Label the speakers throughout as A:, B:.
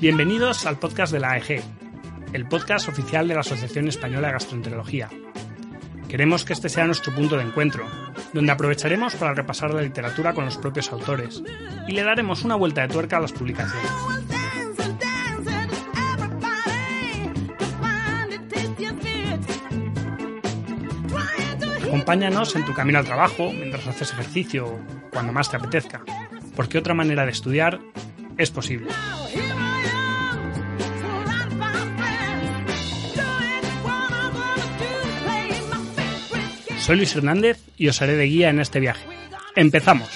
A: Bienvenidos al podcast de la AEG, el podcast oficial de la Asociación Española de Gastroenterología. Queremos que este sea nuestro punto de encuentro, donde aprovecharemos para repasar la literatura con los propios autores y le daremos una vuelta de tuerca a las publicaciones. Acompáñanos en tu camino al trabajo, mientras haces ejercicio o cuando más te apetezca, porque otra manera de estudiar es posible. Soy Luis Hernández y os haré de guía en este viaje. ¡Empezamos!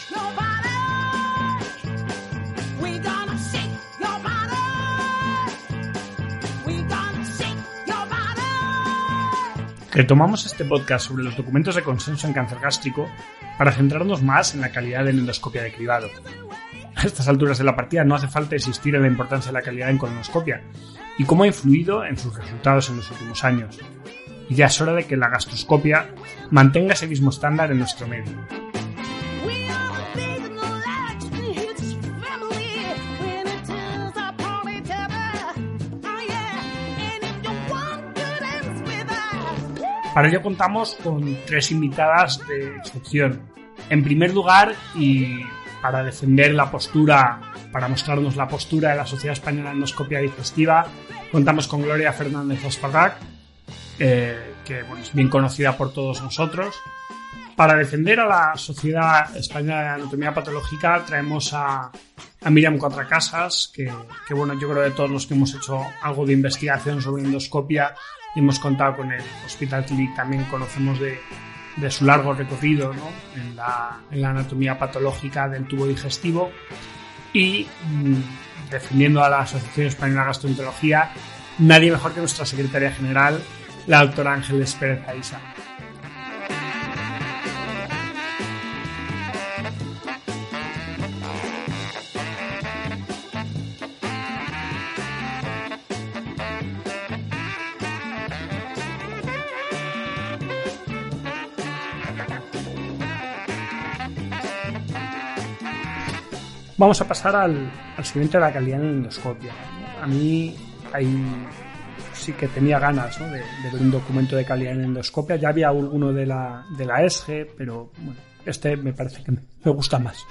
A: Retomamos este podcast sobre los documentos de consenso en cáncer gástrico para centrarnos más en la calidad de endoscopia de cribado. A estas alturas de la partida no hace falta insistir en la importancia de la calidad en colonoscopia y cómo ha influido en sus resultados en los últimos años. Y ya es hora de que la gastroscopia mantenga ese mismo estándar en nuestro medio.
B: Oh.
A: Para ello contamos con tres invitadas de excepción. En primer lugar, y para defender la postura, para mostrarnos la postura de la Sociedad Española de Endoscopia Digestiva, contamos con Gloria Fernández Ospagac, eh, que bueno, es bien conocida por todos nosotros. Para defender a la Sociedad Española de Anatomía Patológica traemos a, a Miriam Cuatracasas, que, que bueno, yo creo que todos los que hemos hecho algo de investigación sobre endoscopia y hemos contado con el Hospital Clinic también conocemos de, de su largo recorrido ¿no? en, la, en la anatomía patológica del tubo digestivo y mm, defendiendo a la Asociación Española de Gastroenterología, nadie mejor que nuestra secretaria general, la doctora Ángeles Pérez. Vamos a pasar al, al siguiente la calidad en endoscopia. A mí hay, sí que tenía ganas ¿no? de, de ver un documento de calidad en endoscopia. Ya había alguno de la, de la ESG, pero bueno, este me parece que me, gusta más.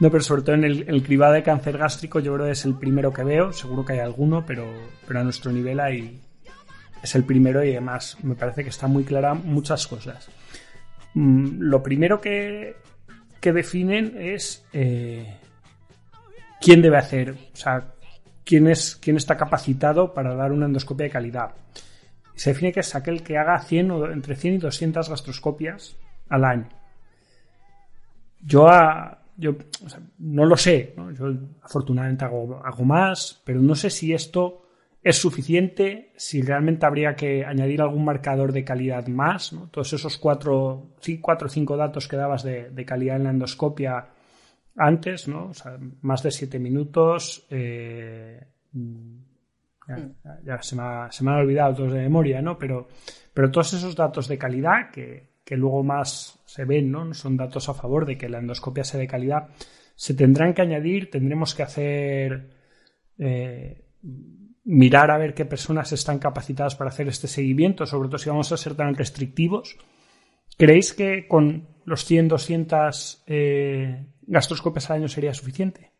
A: No, pero sobre todo en el, el cribado de cáncer gástrico yo creo que es el primero que veo. Seguro que hay alguno, pero, pero a nuestro nivel hay, es el primero y además me parece que está muy clara muchas cosas. Mm, Lo primero que, que definen es eh, quién debe hacer, o sea, quién, es, quién está capacitado para dar una endoscopia de calidad. Se define que es aquel que haga 100 o entre 100 y 200 gastroscopias al año. Yo, a- yo no lo sé, ¿no? yo afortunadamente hago, más, pero no sé si esto es suficiente, si realmente habría que añadir algún marcador de calidad más, ¿no? todos esos cuatro, cuatro o cinco datos que dabas de calidad en la endoscopia antes, ¿no? O sea, más de siete minutos. eh, mm, ya, ya se, me ha, se me han olvidado todos de memoria, ¿no? Pero, pero todos esos datos de calidad que, que luego más se ven, ¿no? Son datos a favor de que la endoscopia sea de calidad. Se tendrán que añadir, tendremos que hacer. eh, mirar a ver qué personas están capacitadas para hacer este seguimiento, sobre todo si vamos a ser tan restrictivos. ¿Creéis que con los 100, 200 eh, gastroscopias al año sería suficiente?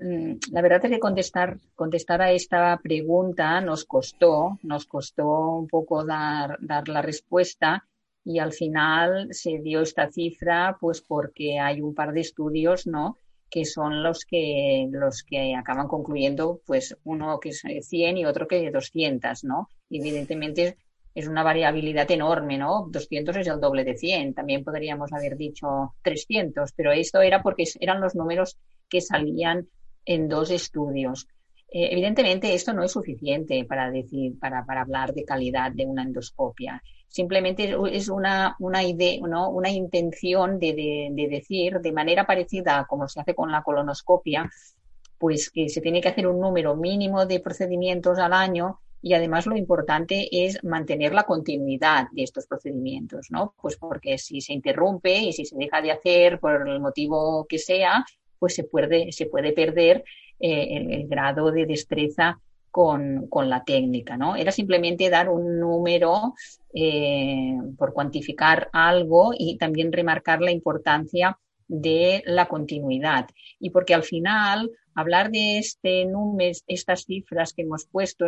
C: Mm, La verdad es que contestar, contestar a esta pregunta nos costó, nos costó un poco dar, dar la respuesta y al final se dio esta cifra pues porque hay un par de estudios, ¿no? que son los que, los que acaban concluyendo, pues uno que es 100 y otro que 200, ¿no? Evidentemente es una variabilidad enorme, ¿no? 200 es el doble de 100, también podríamos haber dicho 300, pero esto era porque eran los números que salían en dos estudios. Eh, evidentemente, esto no es suficiente para decir, para, para hablar de calidad de una endoscopia. simplemente es una, una idea, ¿no? una intención de, de, de decir, de manera parecida a como se hace con la colonoscopia, pues que se tiene que hacer un número mínimo de procedimientos al año y además lo importante es mantener la continuidad de estos procedimientos, ¿no? Pues porque si se interrumpe y si se deja de hacer por el motivo que sea, pues se puede, se puede perder eh, el, grado de destreza con, con, la técnica, ¿no? Era simplemente dar un número eh, por cuantificar algo y también remarcar la importancia de la continuidad. Y porque al final, hablar de este número, estas cifras que hemos puesto,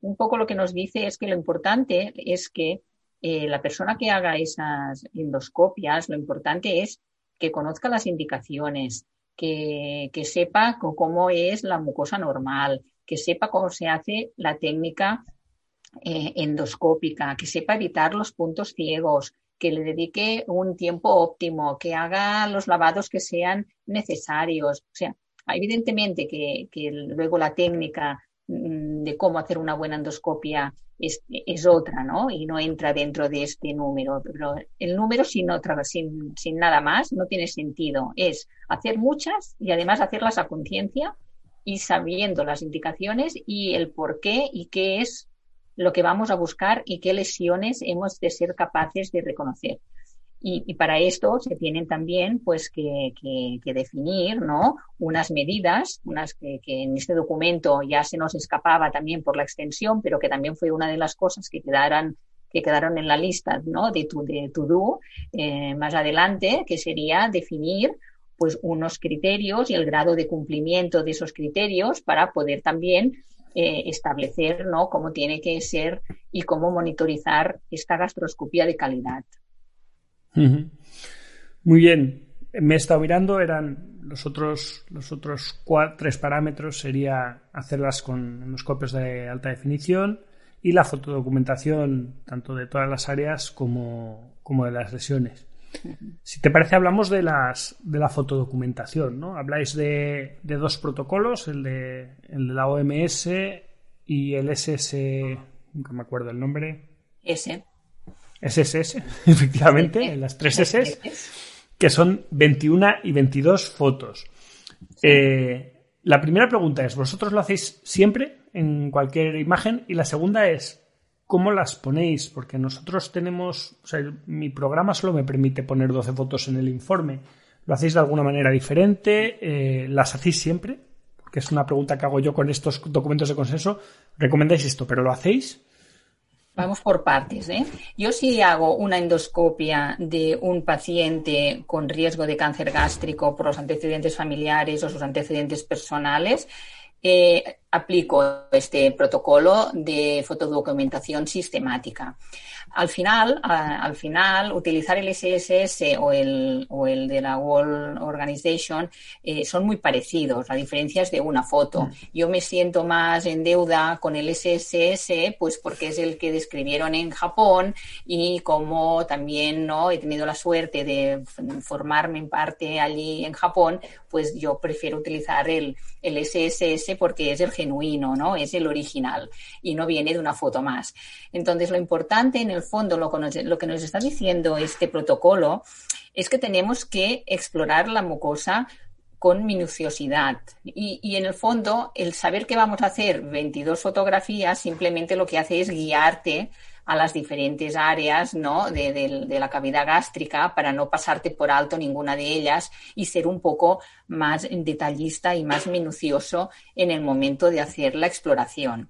C: un poco lo que nos dice es que lo importante es que eh, la persona que haga esas endoscopias, lo importante es que conozca las indicaciones, que, que sepa cómo es la mucosa normal, que sepa cómo se hace la técnica eh, endoscópica, que sepa evitar los puntos ciegos, que le dedique un tiempo óptimo, que haga los lavados que sean necesarios. O sea, evidentemente que, que luego la técnica Mm, de cómo hacer una buena endoscopia es, es, otra, ¿no? Y no entra dentro de este número. Pero el número sin, otra, sin, sin nada más no tiene sentido. Es hacer muchas y además hacerlas a conciencia y sabiendo las indicaciones y el por qué y qué es lo que vamos a buscar y qué lesiones hemos de ser capaces de reconocer. Y, para esto se tienen también pues que, definir ¿no? unas medidas, unas que, en este documento ya se nos escapaba también por la extensión, pero que también fue una de las cosas que quedaron que quedaron en la lista ¿no? de tu de do eh, más adelante, que sería definir pues unos criterios y el grado de cumplimiento de esos criterios para poder también eh, establecer ¿no? cómo tiene que ser y cómo monitorizar esta gastroscopía de calidad.
A: Muy bien. Me he estado mirando, eran los otros, los otros tres parámetros sería hacerlas con endoscopios de alta definición y la fotodocumentación tanto de todas las áreas como, como de las lesiones. Si te parece, hablamos de las de la fotodocumentación, ¿no? Habláis de, de dos protocolos, el de, el de la OMS y el SS, nunca me acuerdo el nombre.
C: S.
A: SSS, efectivamente, las tres SS, que son 21 y 22 fotos. Eh, la primera pregunta es, ¿vosotros lo hacéis siempre en cualquier imagen? Y la segunda es, ¿cómo las ponéis? Porque nosotros tenemos, o sea, mi programa solo me permite poner 12 fotos en el informe. ¿Lo hacéis de alguna manera diferente? Eh, ¿Las hacéis siempre? Porque es una pregunta que hago yo con estos documentos de consenso. ¿Recomendáis esto, pero lo hacéis?
C: Vamos por partes. ¿eh? Yo si hago una endoscopia de un paciente con riesgo de cáncer gástrico por los antecedentes familiares o sus antecedentes personales, eh, aplico este protocolo de fotodocumentación sistemática. Al final, al final, utilizar el SSS o el, o el de la World Organization eh, son muy parecidos. La diferencia es de una foto. Mm. Yo me siento más en deuda con el SSS, pues porque es el que describieron en Japón y como también no he tenido la suerte de formarme en parte allí en Japón, pues yo prefiero utilizar el, el SSS porque es el genuino, ¿no? Es el original y no viene de una foto más. Entonces, lo importante en el fondo, lo que nos, lo que nos está diciendo este protocolo es que tenemos que explorar la mucosa con minuciosidad. Y, en el fondo, el saber que vamos a hacer 22 fotografías simplemente lo que hace es guiarte a las diferentes áreas ¿no? de, de, la cavidad gástrica para no pasarte por alto ninguna de ellas y ser un poco más detallista y más minucioso en el momento de hacer la exploración.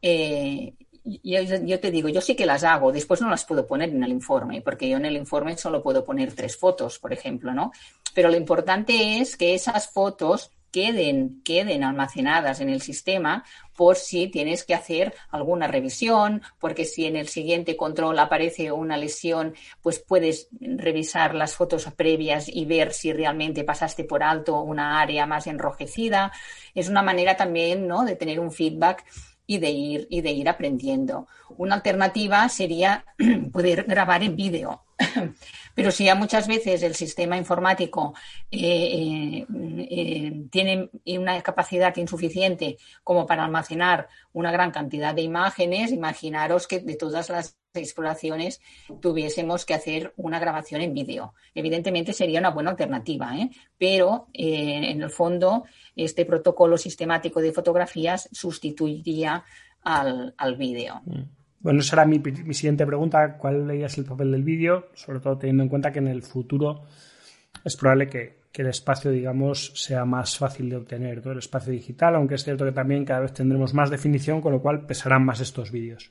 C: Eh, yo, te digo, yo sí que las hago, después no las puedo poner en el informe, porque yo en el informe solo puedo poner tres fotos, por ejemplo, ¿no? Pero lo importante es que esas fotos queden, queden almacenadas en el sistema por si tienes que hacer alguna revisión, porque si en el siguiente control aparece una lesión, pues puedes revisar las fotos previas y ver si realmente pasaste por alto una área más enrojecida. Es una manera también, ¿no?, de tener un feedback y de ir y de ir aprendiendo. Una alternativa sería poder grabar en vídeo. Pero si ya muchas veces el sistema informático eh, eh, eh, tiene una capacidad insuficiente como para almacenar una gran cantidad de imágenes, imaginaros que de todas las exploraciones tuviésemos que hacer una grabación en vídeo. Evidentemente sería una buena alternativa, ¿eh? pero eh, en el fondo este protocolo sistemático de fotografías sustituiría al, al vídeo.
A: Mm. Bueno, esa era mi, mi siguiente pregunta. ¿Cuál es el papel del vídeo? Sobre todo teniendo en cuenta que en el futuro es probable que, que el espacio, digamos, sea más fácil de obtener, todo el espacio digital, aunque es cierto que también cada vez tendremos más definición, con lo cual pesarán más estos vídeos.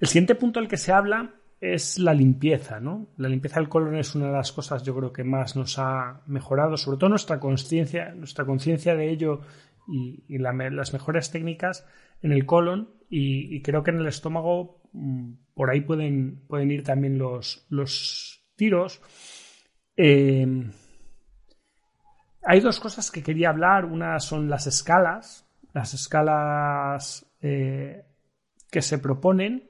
A: El siguiente punto del que se habla es la limpieza, ¿no? La limpieza del colon es una de las cosas yo creo que más nos ha mejorado, sobre todo nuestra conciencia, nuestra conciencia de ello y, las mejores técnicas en el colon y, creo que en el estómago mm, por ahí pueden, pueden ir también los, los tiros. Eh, hay dos cosas que quería hablar. Una son las escalas, las escalas eh, que se proponen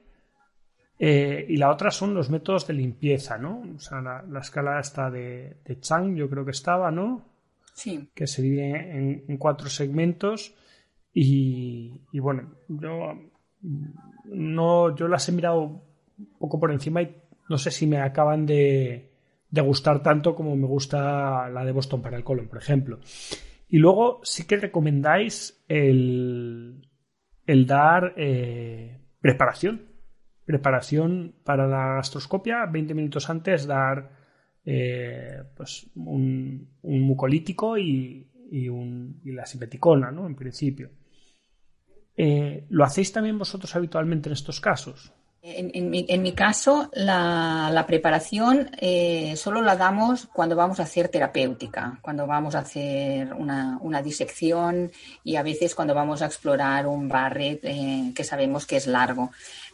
A: eh, y la otra son los métodos de limpieza, ¿no? O sea, la, escala está de, Chang, yo creo que estaba, ¿no?
C: Sí.
A: Que se divide en, cuatro segmentos. Y, bueno, yo no, yo las he mirado un poco por encima y no sé si me acaban de, gustar tanto como me gusta la de Boston para el colon, por ejemplo. Y luego sí que recomendáis el, el dar eh, preparación preparación para la gastroscopia, 20 minutos antes dar eh, pues un, mucolítico y, la simeticona, ¿no? En principio. Eh, ¿Lo hacéis también vosotros habitualmente en estos casos?
C: En, mi, caso, la, preparación eh, solo la damos cuando vamos a hacer terapéutica, cuando vamos a hacer una, disección y a veces cuando vamos a explorar un barret que sabemos que es largo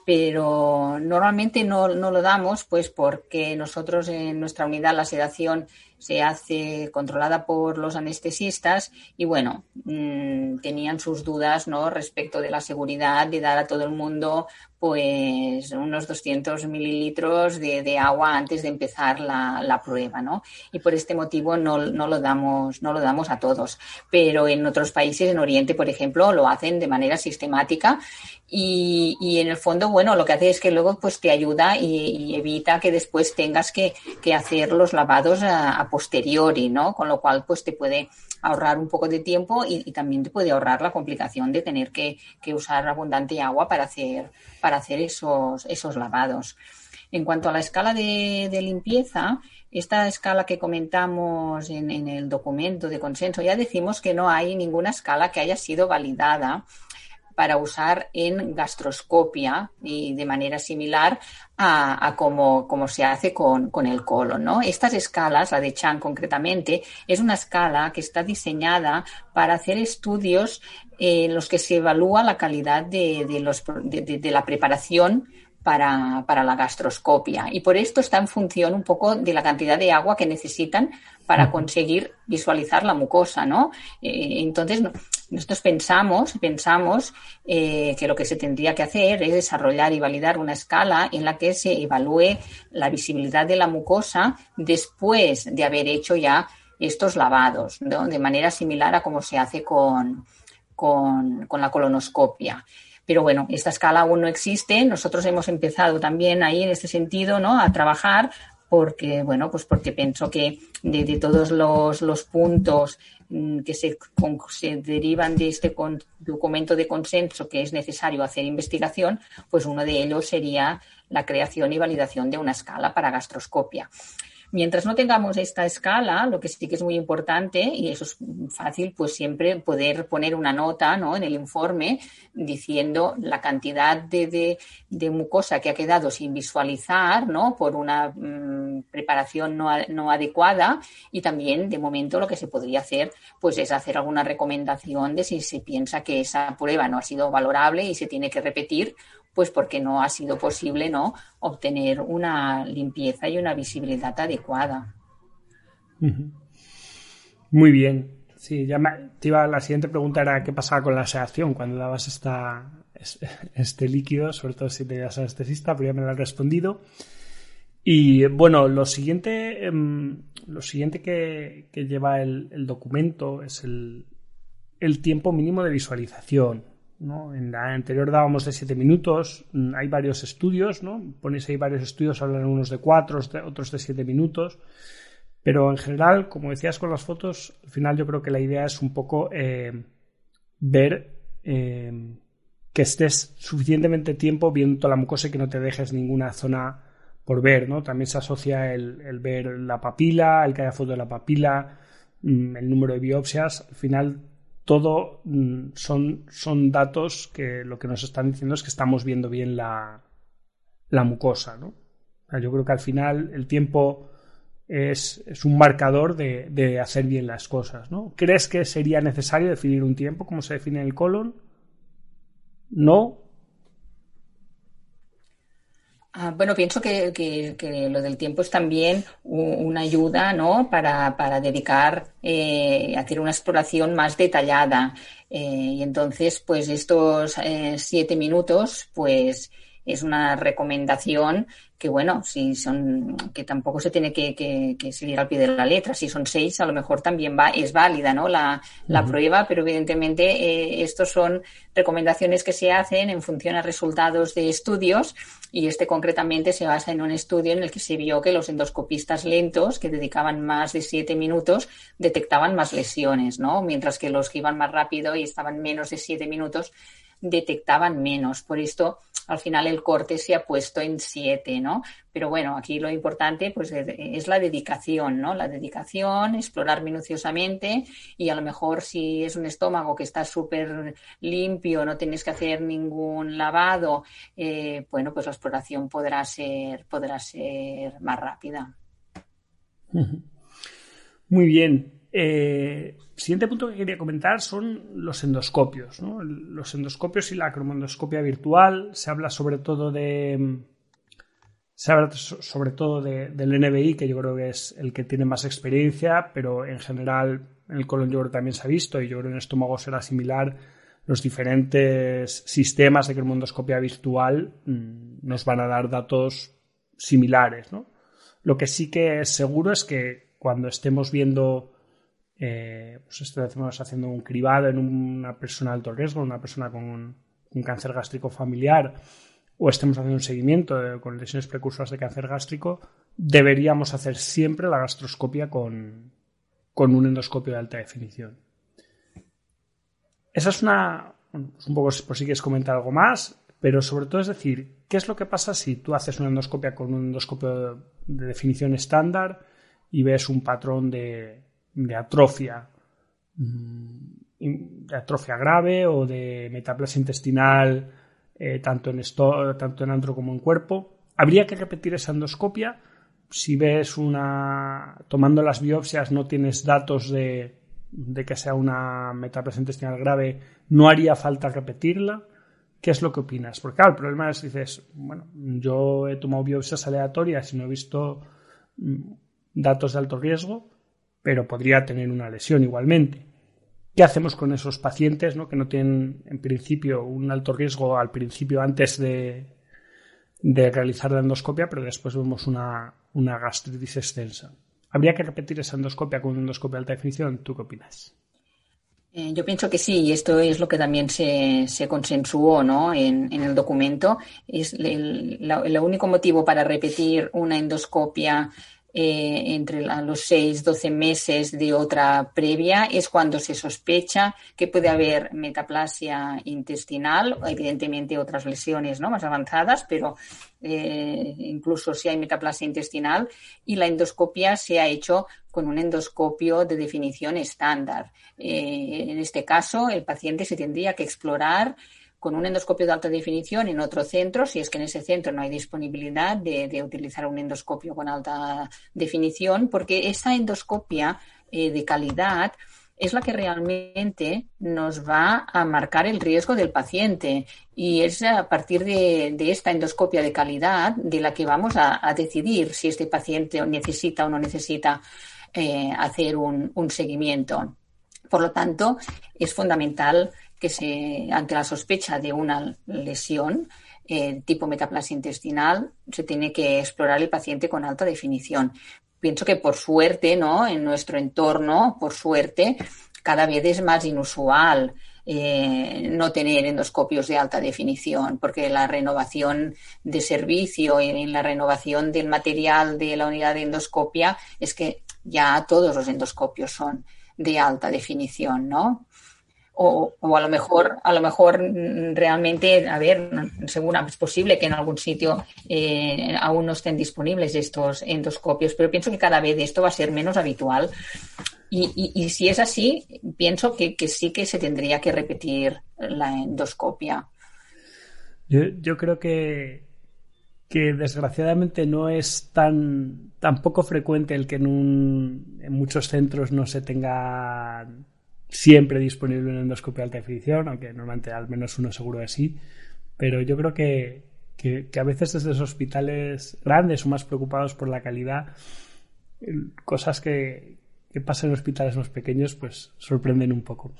C: pero normalmente no, no, lo damos pues porque nosotros en nuestra unidad la sedación se hace controlada por los anestesistas y bueno, mm, tenían sus dudas ¿no? respecto de la seguridad de dar a todo el mundo pues unos 200 mililitros de, agua antes de empezar la, prueba, ¿no? Y por este motivo no, lo damos, no lo damos a todos. Pero en otros países, en Oriente, por ejemplo, lo hacen de manera sistemática y, en el fondo, bueno, lo que hace es que luego pues te ayuda y, evita que después tengas que, hacer los lavados a, posteriori, ¿no? Con lo cual, pues te puede ahorrar un poco de tiempo y, también te puede ahorrar la complicación de tener que, usar abundante agua para hacer, para hacer esos, esos lavados. En cuanto a la escala de, limpieza, esta escala que comentamos en, en, el documento de consenso, ya decimos que no hay ninguna escala que haya sido validada para usar en gastroscopia y de manera similar a, como, se hace con, el colon. ¿no? Estas escalas, la de Chan concretamente, es una escala que está diseñada para hacer estudios en los que se evalúa la calidad de, los, de la preparación para, para, la gastroscopia. Y por esto está en función un poco de la cantidad de agua que necesitan para conseguir visualizar la mucosa, ¿no? Eh, entonces, nosotros pensamos, pensamos eh, que lo que se tendría que hacer es desarrollar y validar una escala en la que se evalúe la visibilidad de la mucosa después de haber hecho ya estos lavados, de manera similar a como se hace con, con, la colonoscopia. Pero bueno, esta escala aún no existe. Nosotros hemos empezado también ahí en este sentido, ¿no? A trabajar porque, bueno, pues porque pienso que de, todos los, puntos que se, derivan de este documento de consenso que es necesario hacer investigación, pues uno de ellos sería la creación y validación de una escala para gastroscopia. Mientras no tengamos esta escala, lo que sí que es muy importante, y eso es fácil, pues siempre poder poner una nota ¿no? en el informe diciendo la cantidad de, mucosa que ha quedado sin visualizar ¿no? por una mm, preparación no, no, adecuada y también de momento lo que se podría hacer pues es hacer alguna recomendación de si se piensa que esa prueba no ha sido valorable y se tiene que repetir pues porque no ha sido posible ¿no? obtener una limpieza y una visibilidad adecuada.
A: Muy bien. Sí, ya te iba, la siguiente pregunta era qué pasaba con la sedación cuando dabas esta, este líquido, sobre todo si te das anestesista, pero ya me lo has respondido. Y bueno, lo siguiente, em, lo siguiente que, lleva el, documento es el, el, tiempo mínimo de visualización. En la anterior dábamos de 7 minutos, mm, hay varios estudios, ¿no? Ponéis ahí varios estudios, hablan unos de 4, otros de 7 minutos, pero en general, como decías con las fotos, al final yo creo que la idea es un poco eh, ver eh, que estés suficientemente tiempo viendo toda la mucosa y que no te dejes ninguna zona por ver, ¿no? También se asocia el, el ver la papila, el que haya foto de la papila, mm, el número de biopsias, al final todo mm, son, son datos que lo que nos están diciendo es que estamos viendo bien la, la mucosa. ¿no? Yo creo que al final el tiempo es, es un marcador de, de, hacer bien las cosas. ¿no? ¿Crees que sería necesario definir un tiempo como se define en el colon? No,
C: Ah, bueno, pienso que, lo del tiempo es también una ayuda ¿no? para, dedicar eh, a hacer una exploración más detallada. Eh, y entonces, pues estos eh, siete minutos, pues es una recomendación que bueno, si son, que tampoco se tiene que, seguir al pie de la letra. Si son seis, a lo mejor también va, es válida, ¿no? La, prueba, pero evidentemente eh, estos son recomendaciones que se hacen en función a resultados de estudios y este concretamente se basa en un estudio en el que se vio que los endoscopistas lentos, que dedicaban más de siete minutos, detectaban más lesiones, ¿no? Mientras que los que iban más rápido y estaban menos de siete minutos, detectaban menos. Por esto, al final el corte se ha puesto en 7, ¿no? Pero bueno, aquí lo importante pues es la dedicación, ¿no? La dedicación, explorar minuciosamente y a lo mejor si es un estómago que está súper limpio, no tienes que hacer ningún lavado, eh, bueno, pues la exploración podrá ser, podrá ser más rápida.
A: Muy bien. Eh, siguiente punto que quería comentar son los endoscopios. Los endoscopios y la cromondoscopia virtual. Se habla sobre todo de. Se habla sobre todo del NBI, que yo creo que es el que tiene más experiencia, pero en general en el colon yo creo también se ha visto y yo creo que en el estómago será similar. Los diferentes sistemas de cromondoscopia virtual mm, nos van a dar datos similares. Lo que sí que es seguro es que cuando estemos viendo eh, pues estamos haciendo un cribado en una persona de alto riesgo, una persona con un, cáncer gástrico familiar, o estemos haciendo un seguimiento con lesiones precursoras de cáncer gástrico, deberíamos hacer siempre la gastroscopia con, con un endoscopio de alta definición. Esa es una. Pues un poco por si quieres comentar algo más, pero sobre todo es decir, ¿qué es lo que pasa si tú haces una endoscopia con un endoscopio de definición estándar y ves un patrón de, de atrofia, mm, de atrofia grave o de metaplasia intestinal, eh, tanto, en tanto en antro como en cuerpo. Habría que repetir esa endoscopia. Si ves una. tomando las biopsias no tienes datos de, de que sea una metaplasia intestinal grave, no haría falta repetirla. ¿Qué es lo que opinas? Porque claro, el problema es, dices, bueno, yo he tomado biopsias aleatorias y no he visto mm, datos de alto riesgo, pero podría tener una lesión igualmente. ¿Qué hacemos con esos pacientes ¿no? que no tienen en principio un alto riesgo al principio antes de, realizar la endoscopia, pero después vemos una, gastritis extensa? ¿Habría que repetir esa endoscopia con una endoscopia de alta definición? ¿Tú qué opinas?
C: Eh, yo pienso que sí, y esto es lo que también se, consensuó ¿no? en, el documento. Es el, el, único motivo para repetir una endoscopia eh, entre los 6, 12 meses de otra previa es cuando se sospecha que puede haber metaplasia intestinal, evidentemente otras lesiones ¿no? más avanzadas, pero eh, incluso si hay metaplasia intestinal y la endoscopia se ha hecho con un endoscopio de definición estándar. Eh, en este caso, el paciente se tendría que explorar con un endoscopio de alta definición en otro centro, si es que en ese centro no hay disponibilidad de, utilizar un endoscopio con alta definición, porque esa endoscopia eh, de calidad es la que realmente nos va a marcar el riesgo del paciente y es a partir de, esta endoscopia de calidad de la que vamos a, decidir si este paciente necesita o no necesita eh, hacer un, un seguimiento. Por lo tanto, es fundamental que se, ante la sospecha de una lesión eh, tipo metaplasia intestinal, se tiene que explorar el paciente con alta definición. Pienso que por suerte, ¿no? En nuestro entorno, por suerte, cada vez es más inusual eh, no tener endoscopios de alta definición, porque la renovación de servicio y la renovación del material de la unidad de endoscopia es que ya todos los endoscopios son de alta definición, ¿no? O, a lo mejor, a lo mejor mm, realmente, a ver, seguro es posible que en algún sitio eh, aún no estén disponibles estos endoscopios, pero pienso que cada vez esto va a ser menos habitual. Y, si es así, pienso que, sí que se tendría que repetir la endoscopia.
A: Yo, creo que, que desgraciadamente no es tan, tan poco frecuente el que en, un, en muchos centros no se tenga siempre disponible una endoscopia de alta definición, aunque normalmente al menos uno seguro de sí. Pero yo creo que, que, a veces desde los hospitales grandes o más preocupados por la calidad, cosas que, que pasan en hospitales más pequeños, pues sorprenden un poco.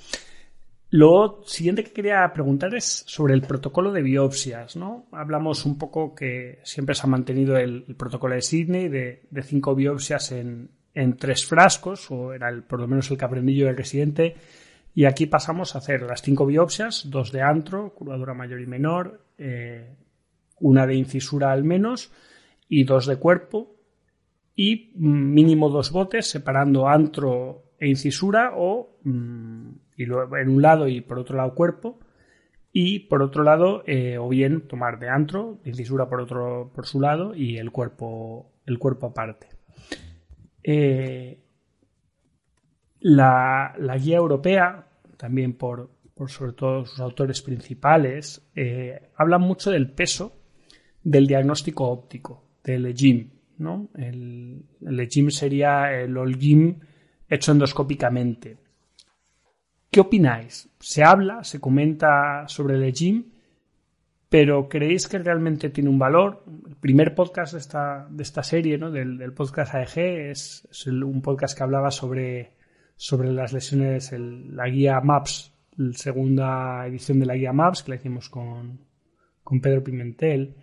A: Lo siguiente que quería preguntar es sobre el protocolo de biopsias, ¿no? Hablamos un poco que siempre se ha mantenido el, protocolo de Sydney de, de cinco biopsias en, en tres frascos, o era el, por lo menos el yo del residente, y aquí pasamos a hacer las cinco biopsias, dos de antro, curvadura mayor y menor, eh, una de incisura al menos, y dos de cuerpo, y mínimo dos botes separando antro e incisura o mm, y luego, en un lado y por otro lado cuerpo y por otro lado eh, o bien tomar de antro incisura por otro por su lado y el cuerpo el cuerpo aparte eh, la, guía europea, también por, sobre todo sus autores principales, eh, habla mucho del peso del diagnóstico óptico, del EGIM. ¿no? El, el EGIM sería el OLGIM hecho endoscópicamente. ¿Qué opináis? ¿Se habla, se comenta sobre el EGIM? Pero ¿creéis que realmente tiene un valor? El primer podcast de esta, de esta serie, ¿no? del, podcast AEG, es, un podcast que hablaba sobre, sobre las lesiones, la guía MAPS, la segunda edición de la guía MAPS, que la hicimos con, con Pedro Pimentel.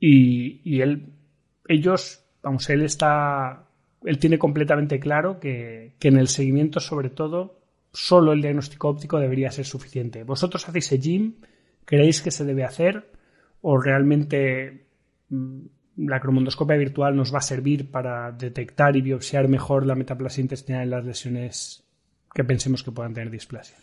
A: Y, y, él, ellos, vamos, él está, él tiene completamente claro que, que en el seguimiento, sobre todo, solo el diagnóstico óptico debería ser suficiente. Vosotros hacéis el gym ¿Creéis que se debe hacer o realmente mm, la cromondoscopia virtual nos va a servir para detectar y biopsiar mejor la metaplasia intestinal en las lesiones que pensemos que puedan tener displasia?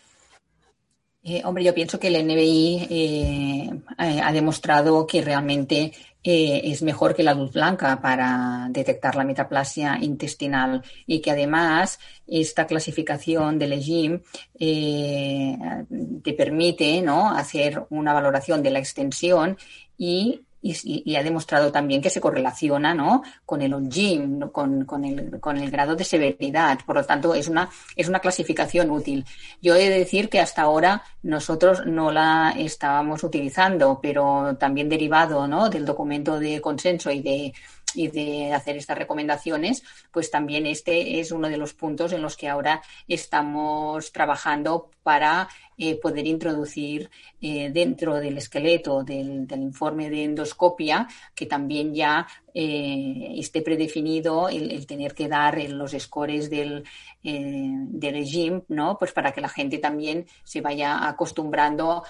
C: Eh, hombre, yo pienso que el NBI eh, eh, ha demostrado que realmente es mejor que la luz blanca para detectar la metaplasia intestinal y que además esta clasificación del EGIM te permite ¿no? hacer una valoración de la extensión y y, ha demostrado también que se correlaciona ¿no? con el ONGIM, con, con, el, con el grado de severidad. Por lo tanto, es una, es una clasificación útil. Yo he de decir que hasta ahora nosotros no la estábamos utilizando, pero también derivado ¿no? del documento de consenso y de, y de hacer estas recomendaciones, pues también este es uno de los puntos en los que ahora estamos trabajando para eh, poder introducir eh, dentro del esqueleto del, informe de endoscopia que también ya eh, esté predefinido el, tener que dar los scores del, del regime, ¿no? Pues para que la gente también se vaya acostumbrando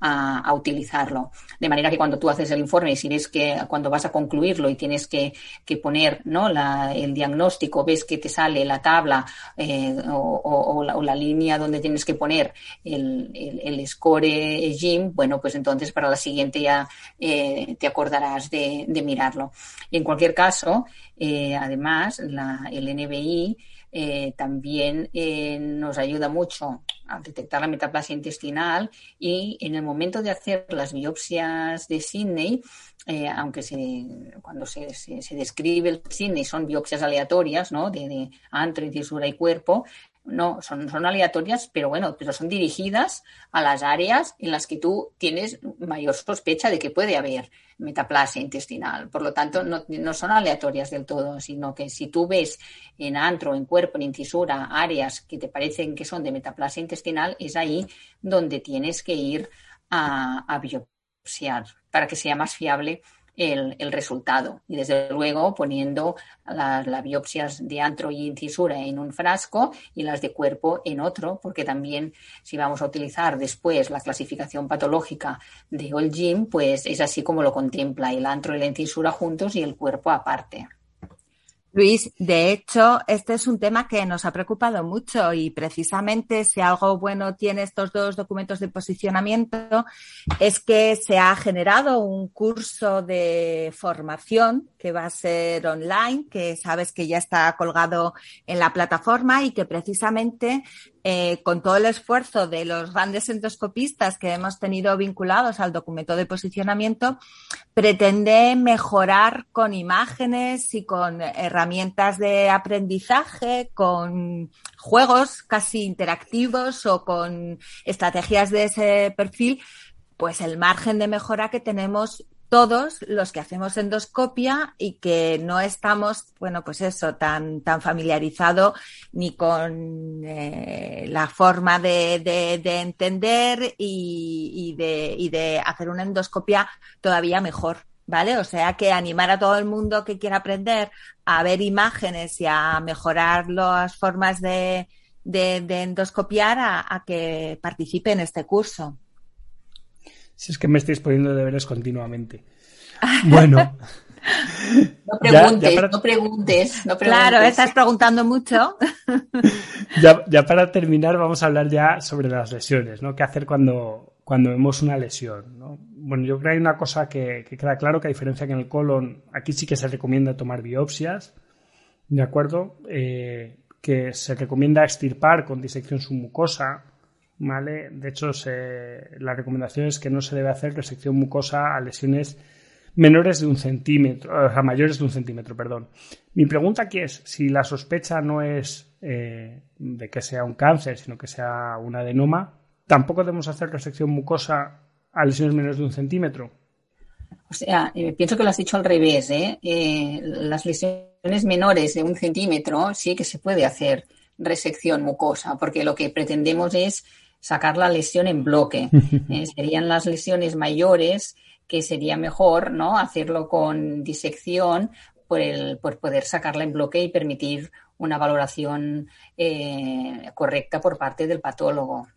C: a, utilizarlo. De manera que cuando tú haces el informe, si ves que cuando vas a concluirlo y tienes que, poner ¿no? el diagnóstico, ves que te sale la tabla eh, o, la, línea donde tienes que poner el, el, score GYM, bueno, pues entonces para la siguiente ya eh, te acordarás de, mirarlo. Y en cualquier caso, eh, además, la, el NBI eh, también eh, nos ayuda mucho a detectar la metaplasia intestinal y en el momento de hacer las biopsias de Sydney, eh, aunque se, cuando se, se, describe el Sydney son biopsias aleatorias, ¿no? De, de antro, incisura y cuerpo, no, son, son aleatorias, pero bueno, pero son dirigidas a las áreas en las que tú tienes mayor sospecha de que puede haber metaplasia intestinal. Por lo tanto, no, no son aleatorias del todo, sino que si tú ves en antro, en cuerpo, en incisura, áreas que te parecen que son de metaplasia intestinal, es ahí donde tienes que ir a, a biopsiar para que sea más fiable el, el resultado. Y desde luego poniendo las la biopsias de antro y incisura en un frasco y las de cuerpo en otro, porque también si vamos a utilizar después la clasificación patológica de Olgim, pues es así como lo contempla, el antro y la incisura juntos y el cuerpo aparte.
D: Luis, de hecho, este es un tema que nos ha preocupado mucho y precisamente si algo bueno tiene estos dos documentos de posicionamiento es que se ha generado un curso de formación que va a ser online, que sabes que ya está colgado en la plataforma y que precisamente eh, con todo el esfuerzo de los grandes endoscopistas que hemos tenido vinculados al documento de posicionamiento, pretende mejorar con imágenes y con herramientas de aprendizaje, con juegos casi interactivos o con estrategias de ese perfil, pues el margen de mejora que tenemos todos los que hacemos endoscopia y que no estamos, bueno, pues eso, tan, tan familiarizado ni con eh, la forma de, de, de entender y, y, de, y de hacer una endoscopia todavía mejor. ¿Vale? O sea que animar a todo el mundo que quiera aprender a ver imágenes y a mejorar las formas de, de, de endoscopiar a, a que participe en este curso.
A: Si es que me estáis poniendo deberes continuamente. Bueno.
C: No preguntes, ya, ya para... no preguntes, no preguntes.
D: Claro, estás preguntando mucho.
A: ya, ya, para terminar, vamos a hablar ya sobre las lesiones, ¿no? ¿Qué hacer cuando, cuando vemos una lesión? ¿no? Bueno, yo creo que hay una cosa que, que, queda claro, que a diferencia que en el colon, aquí sí que se recomienda tomar biopsias, ¿de acuerdo? Eh, que se recomienda extirpar con disección submucosa, ¿vale? De hecho, la recomendación es que no se debe hacer resección mucosa a lesiones menores de un centímetro, o sea, mayores de un centímetro, perdón. Mi pregunta aquí es, si la sospecha no es eh, de que sea un cáncer, sino que sea un adenoma, ¿tampoco debemos hacer resección mucosa a lesiones menores de un centímetro?
C: O sea, eh, pienso que lo has dicho al revés, ¿eh? ¿eh? Las lesiones menores de un centímetro sí que se puede hacer resección mucosa, porque lo que pretendemos es sacar la lesión en bloque. Eh, serían las lesiones mayores que sería mejor ¿no? hacerlo con disección por, el, por poder sacarla en bloque y permitir una valoración eh, correcta por parte del patólogo.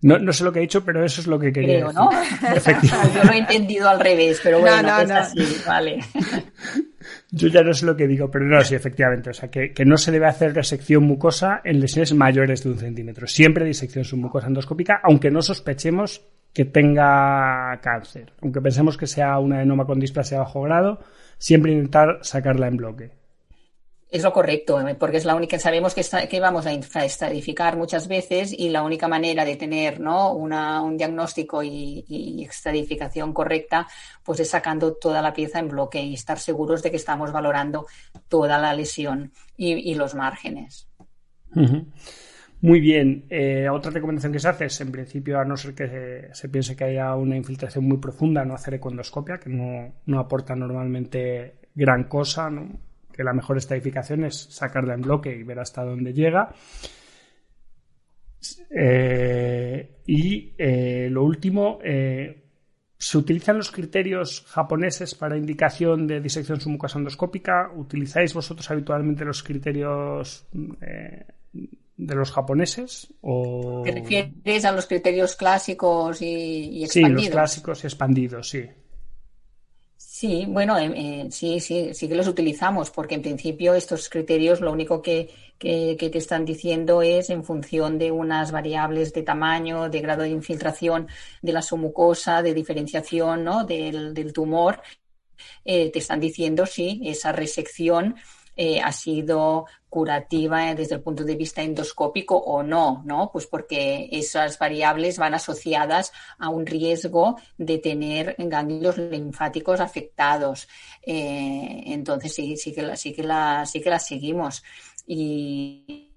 A: No, no, sé lo que he dicho, pero eso es lo que quería
C: Creo, ¿no? Yo lo he entendido al revés, pero bueno, no, no, es así, vale.
A: Yo ya no sé lo que digo, pero no, sí, efectivamente. O sea, que, que, no se debe hacer resección mucosa en lesiones mayores de un centímetro. Siempre disección submucosa endoscópica, aunque no sospechemos que tenga cáncer. Aunque pensemos que sea una adenoma con displasia bajo grado, siempre intentar sacarla en bloque.
C: Es lo correcto, porque es la única, sabemos que, está, que vamos a extradificar muchas veces y la única manera de tener ¿no? Una, un diagnóstico y, extradificación correcta, pues es sacando toda la pieza en bloque y estar seguros de que estamos valorando toda la lesión y, los márgenes.
A: Muy bien. Eh, otra recomendación que se hace es, en principio, a no ser que se, se, piense que haya una infiltración muy profunda, no hacer econdoscopia, que no, no aporta normalmente gran cosa, ¿no? Que la mejor estadificación es sacarla en bloque y ver hasta dónde llega. Eh, y eh, lo último, eh, ¿se utilizan los criterios japoneses para indicación de disección submucosa endoscópica? ¿Utilizáis vosotros habitualmente los criterios de los japoneses? O...
C: ¿Te refieres a los criterios clásicos y, y
A: expandidos? Sí, los clásicos y expandidos, sí.
C: Sí, bueno, eh, eh, sí, sí, sí que los utilizamos, porque en principio estos criterios lo único que, que, que, te están diciendo es en función de unas variables de tamaño, de grado de infiltración de la submucosa, de diferenciación ¿no? del, del tumor, eh, te están diciendo si esa resección eh, ha sido curativa desde el punto de vista endoscópico o no, ¿no? Pues porque esas variables van asociadas a un riesgo de tener ganglios linfáticos afectados. Eh, entonces sí, sí que la, sí que la, sí que la seguimos. Y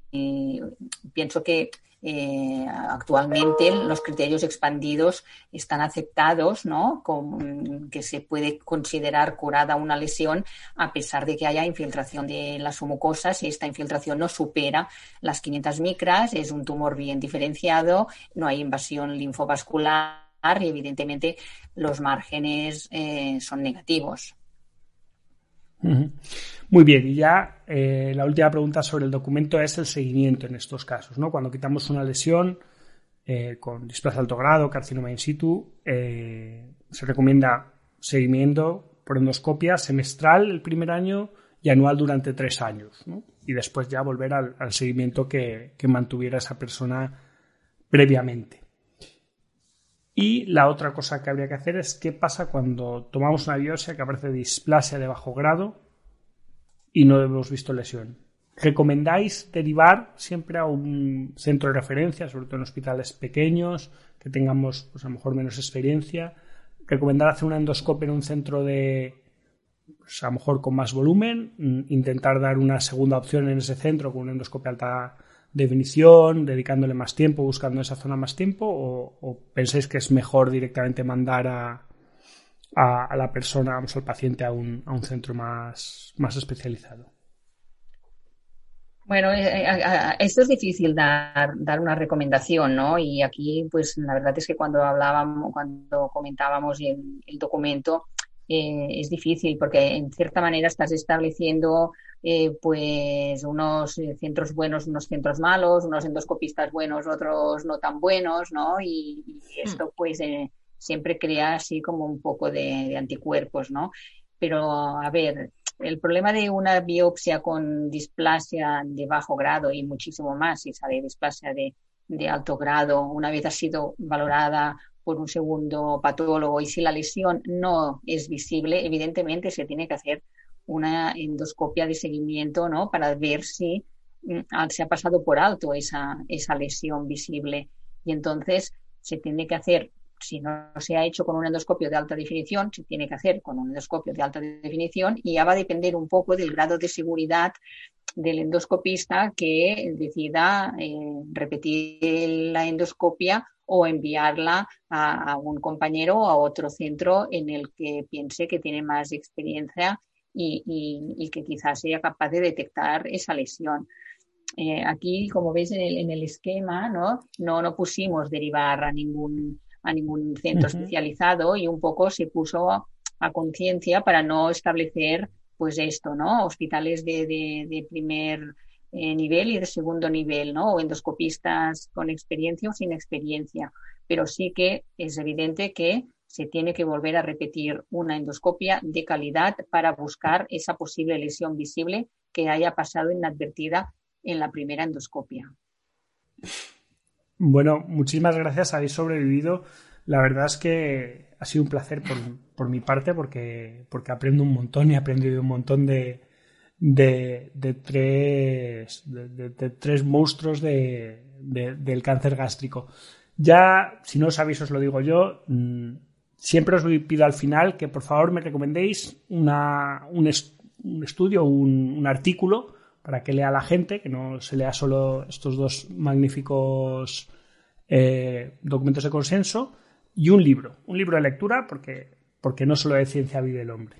C: pienso que eh, actualmente los criterios expandidos están aceptados, ¿no? Con, que se puede considerar curada una lesión a pesar de que haya infiltración de las mucosas. Si esta infiltración no supera las 500 micras, es un tumor bien diferenciado, no hay invasión linfovascular y evidentemente los márgenes eh, son negativos.
A: Muy bien, y ya eh, la última pregunta sobre el documento es el seguimiento en estos casos, ¿no? Cuando quitamos una lesión eh, con displasia alto grado, carcinoma in situ, se recomienda seguimiento por endoscopia semestral el primer año y anual durante tres años, ¿no? Y después ya volver al, seguimiento que, que mantuviera esa persona previamente. Y la otra cosa que habría que hacer es qué pasa cuando tomamos una biopsia que aparece displasia de bajo grado y no hemos visto lesión. ¿Recomendáis derivar siempre a un centro de referencia, sobre todo en hospitales pequeños, que tengamos pues, a lo mejor menos experiencia? ¿Recomendar hacer una endoscopia en un centro de, pues, a lo mejor con más volumen? Mm, ¿Intentar dar una segunda opción en ese centro con una endoscopia alta definición, dedicándole más tiempo, buscando esa zona más tiempo, o, pensáis que es mejor directamente mandar a, a, la persona, vamos, al paciente a un, a un centro más, más especializado?
C: Bueno, eh, eh, esto es difícil dar, dar una recomendación, ¿no? Y aquí, pues, la verdad es que cuando hablábamos, cuando comentábamos el, el documento, eh, es difícil porque en cierta manera estás estableciendo eh, pues unos eh, centros buenos, unos centros malos, unos endoscopistas buenos, otros no tan buenos, ¿no? Y, hmm. esto pues eh, siempre crea así como un poco de, anticuerpos, ¿no? Pero a ver, el problema de una biopsia con displasia de bajo grado y muchísimo más, si sale displasia de, de alto grado, una vez ha sido valorada por un segundo patólogo y si la lesión no es visible, evidentemente se tiene que hacer una endoscopia de seguimiento, ¿no? Para ver si mm, se ha pasado por alto esa, esa lesión visible. Y entonces se tiene que hacer, si no se ha hecho con un endoscopio de alta definición, se tiene que hacer con un endoscopio de alta definición y ya va a depender un poco del grado de seguridad del endoscopista que decida eh, repetir la endoscopia o enviarla a, a, un compañero o a otro centro en el que piense que tiene más experiencia y, que quizás sea capaz de detectar esa lesión. Eh, aquí, como veis en el, esquema, ¿no? ¿no? No, pusimos derivar a ningún, a ningún centro especializado y un poco se puso a conciencia para no establecer pues esto, ¿no? Hospitales de, de, primer eh, nivel y de segundo nivel, ¿no? O endoscopistas con experiencia o sin experiencia. Pero sí que es evidente que se tiene que volver a repetir una endoscopia de calidad para buscar esa posible lesión visible que haya pasado inadvertida en la primera endoscopia.
A: Bueno, muchísimas gracias. Habéis sobrevivido. La verdad es que ha sido un placer por, mi parte porque, porque aprendo un montón y he aprendido un montón de, de, tres, de, tres monstruos del cáncer gástrico. Ya, si no os sabéis, os lo digo yo, mm, Siempre os pido al final que por favor me recomendéis una, un, estudio, un, un, artículo para que lea la gente, que no se lea solo estos dos magníficos eh, documentos de consenso, y un libro, un libro de lectura, porque, porque no solo de ciencia vive el hombre.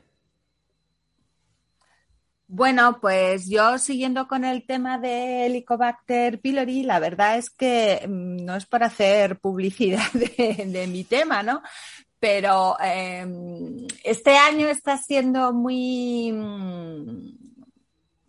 D: Bueno, pues yo siguiendo con el tema de Helicobacter pylori, la verdad es que mm, no es para hacer publicidad de mi tema, ¿no? Pero em, este año está siendo muy,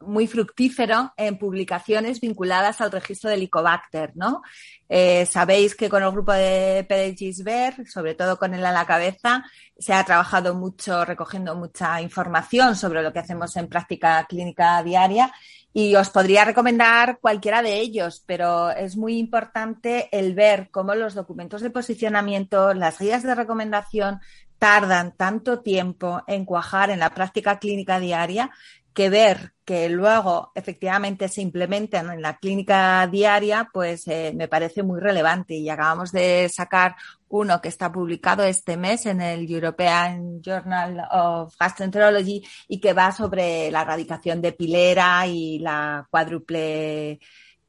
D: muy fructífero en publicaciones vinculadas al registro del Helicobacter, ¿no? Eh, sabéis que con el grupo de PDGisber, sobre todo con él a la cabeza, se ha trabajado mucho recogiendo mucha información sobre lo que hacemos en práctica clínica diaria y os podría recomendar cualquiera de ellos, pero es muy importante el ver cómo los documentos de posicionamiento, las guías de recomendación tardan tanto tiempo en cuajar en la práctica clínica diaria que ver que luego efectivamente se implementen en la clínica diaria, pues eh, me parece muy relevante. Y acabamos de sacar uno que está publicado este mes en el European Journal of Gastroenterology y que va sobre la erradicación de pilera y la cuádruple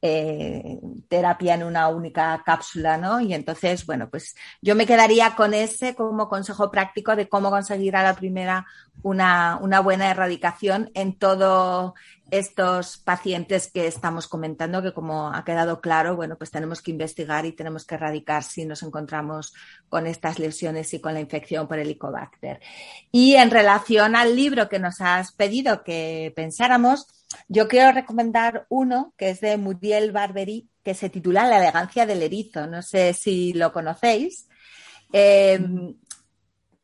D: eh, terapia en una única cápsula, ¿no? Y entonces, bueno, pues yo me quedaría con ese como consejo práctico de cómo conseguir a la primera una, una buena erradicación en todos estos pacientes que estamos comentando, que como ha quedado claro, bueno, pues tenemos que investigar y tenemos que erradicar si nos encontramos con estas lesiones y con la infección por Helicobacter. Y en relación al libro que nos has pedido que pensáramos, yo quiero recomendar uno que es de Muriel Barbery, que se titula La elegancia del erizo. No sé si lo conocéis. Eh,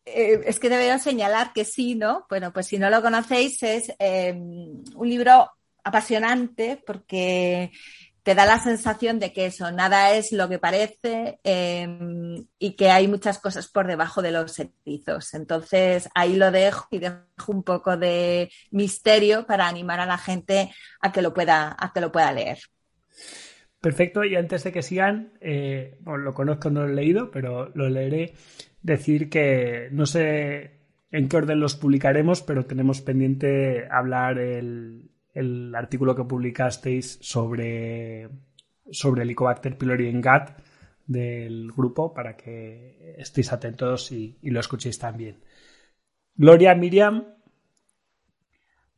D: eh, es que debo señalar que sí, ¿no? Bueno, pues si no lo conocéis, es eh, un libro apasionante porque te da la sensación de que eso, nada es lo que parece y que hay muchas cosas por debajo de los erizos. Entonces, ahí lo dejo y dejo un poco de misterio para animar a la gente a que lo pueda, a que lo pueda leer.
A: Perfecto, y antes de que sigan, eh, lo conozco, no lo he leído, pero lo leeré. Decir que no sé en qué orden los publicaremos, pero tenemos pendiente hablar el, el artículo que publicasteis sobre, sobre el Helicobacter pylori en GAT del grupo para que estéis atentos y, lo escuchéis también. Gloria, Miriam,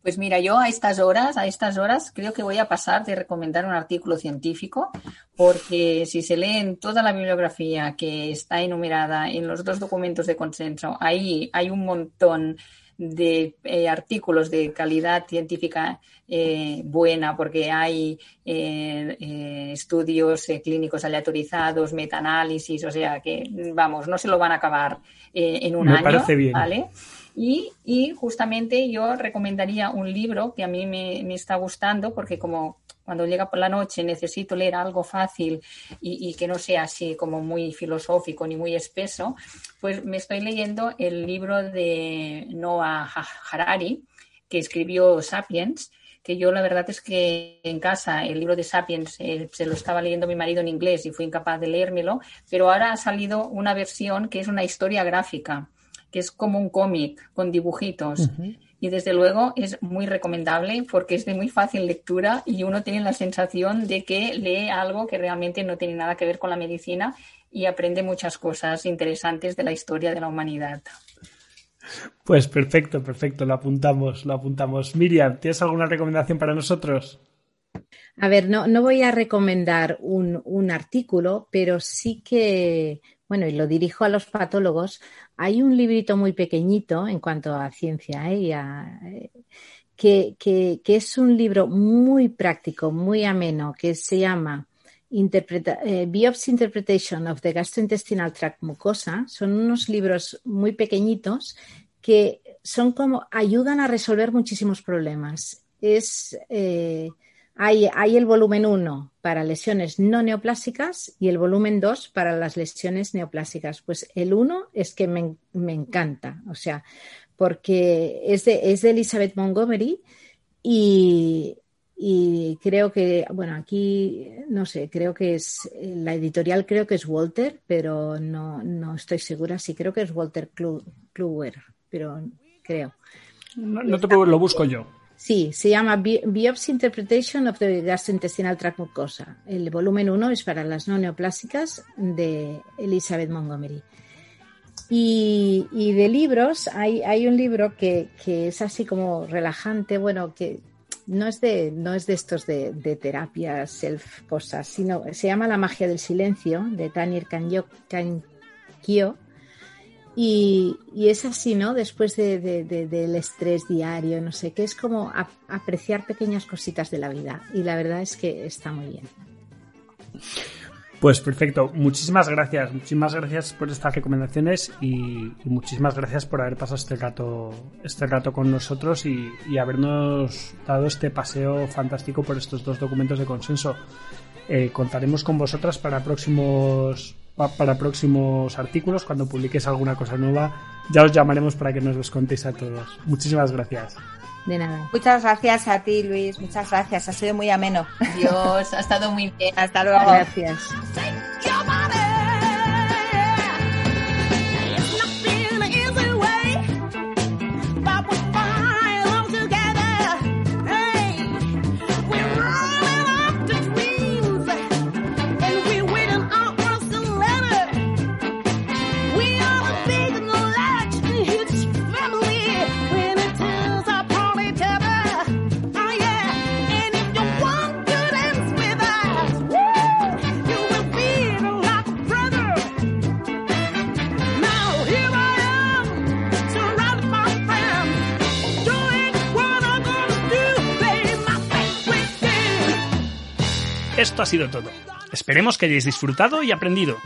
C: pues mira, yo a estas horas, a estas horas, creo que voy a pasar de recomendar un artículo científico, porque si se leen toda la bibliografía que está enumerada en los dos documentos de consenso, ahí hay un montón de eh, artículos de calidad científica eh, buena, porque hay eh, estudios clínicos aleatorizados, metaanálisis, o sea que, vamos, no se lo van a acabar en un
A: Me
C: año.
A: parece bien.
C: ¿vale? Y, y, justamente yo recomendaría un libro que a mí me, me, está gustando porque como cuando llega por la noche necesito leer algo fácil y, y, que no sea así como muy filosófico ni muy espeso, pues me estoy leyendo el libro de Noah Harari que escribió Sapiens que yo la verdad es que en casa el libro de Sapiens eh, se lo estaba leyendo mi marido en inglés y fui incapaz de leérmelo, pero ahora ha salido una versión que es una historia gráfica que es como un cómic con dibujitos. Uh -huh. Y desde luego es muy recomendable porque es de muy fácil lectura y uno tiene la sensación de que lee algo que realmente no tiene nada que ver con la medicina y aprende muchas cosas interesantes de la historia de la humanidad.
A: Pues perfecto, perfecto, lo apuntamos, lo apuntamos. Miriam, ¿tienes alguna recomendación para nosotros?
E: A ver, no, no voy a recomendar un, un artículo, pero sí que bueno, y lo dirijo a los patólogos, hay un librito muy pequeñito en cuanto a ciencia, ¿eh? a, que, que, que, es un libro muy práctico, muy ameno, que se llama Interpreta eh, Biopsy Interpretation of the Gastrointestinal Tract Mucosa. Son unos libros muy pequeñitos que son como ayudan a resolver muchísimos problemas. Es eh, hay, hay, el volumen 1 para lesiones no neoplásicas y el volumen 2 para las lesiones neoplásicas. Pues el 1 es que me, me, encanta, o sea, porque es de, es de Elizabeth Montgomery y, y, creo que, bueno, aquí no sé, creo que es, la editorial creo que es Walter, pero no, no estoy segura, sí creo que es Walter Kluwer, pero creo.
A: No, no te puedo, lo busco yo.
E: Sí, se llama Biopsy Interpretation of the Gastrointestinal Tract Mucosa. El volumen 1 es para las no neoplásicas de Elizabeth Montgomery. Y, de libros, hay, un libro que, es así como relajante, bueno, que no es de, no es de estos de, de terapias, self cosas, sino se llama La magia del silencio, de Tanier Kankyo. Y, es así, ¿no? Después de, de, de, del estrés diario, no sé, que es como apreciar pequeñas cositas de la vida. Y la verdad es que está muy bien.
A: Pues perfecto, muchísimas gracias, muchísimas gracias por estas recomendaciones y, muchísimas gracias por haber pasado este rato, este rato con nosotros y, y, habernos dado este paseo fantástico por estos dos documentos de consenso. Eh, contaremos con vosotras para próximos para próximos artículos, cuando publiques alguna cosa nueva, ya os llamaremos para que nos los contéis a todos. Muchísimas gracias.
E: De nada.
D: Muchas gracias a ti, Luis. Muchas gracias. Ha sido muy ameno.
C: Dios, ha estado muy bien.
D: Hasta luego.
E: Gracias.
A: Esto ha sido todo. Esperemos que hayáis disfrutado y aprendido.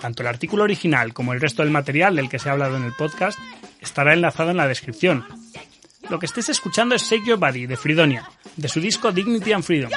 A: Tanto el artículo original como el resto del material del que se ha hablado en el podcast estará enlazado en la descripción. Lo que estés escuchando es Shake Your Body de Fridonia, de su disco Dignity and Freedom.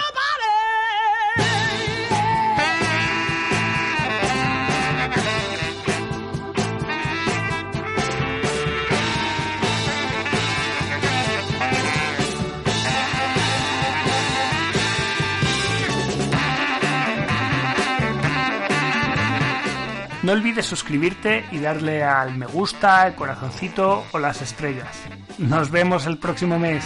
A: No olvides suscribirte y darle al me gusta, el corazoncito o las estrellas. Nos vemos el próximo mes.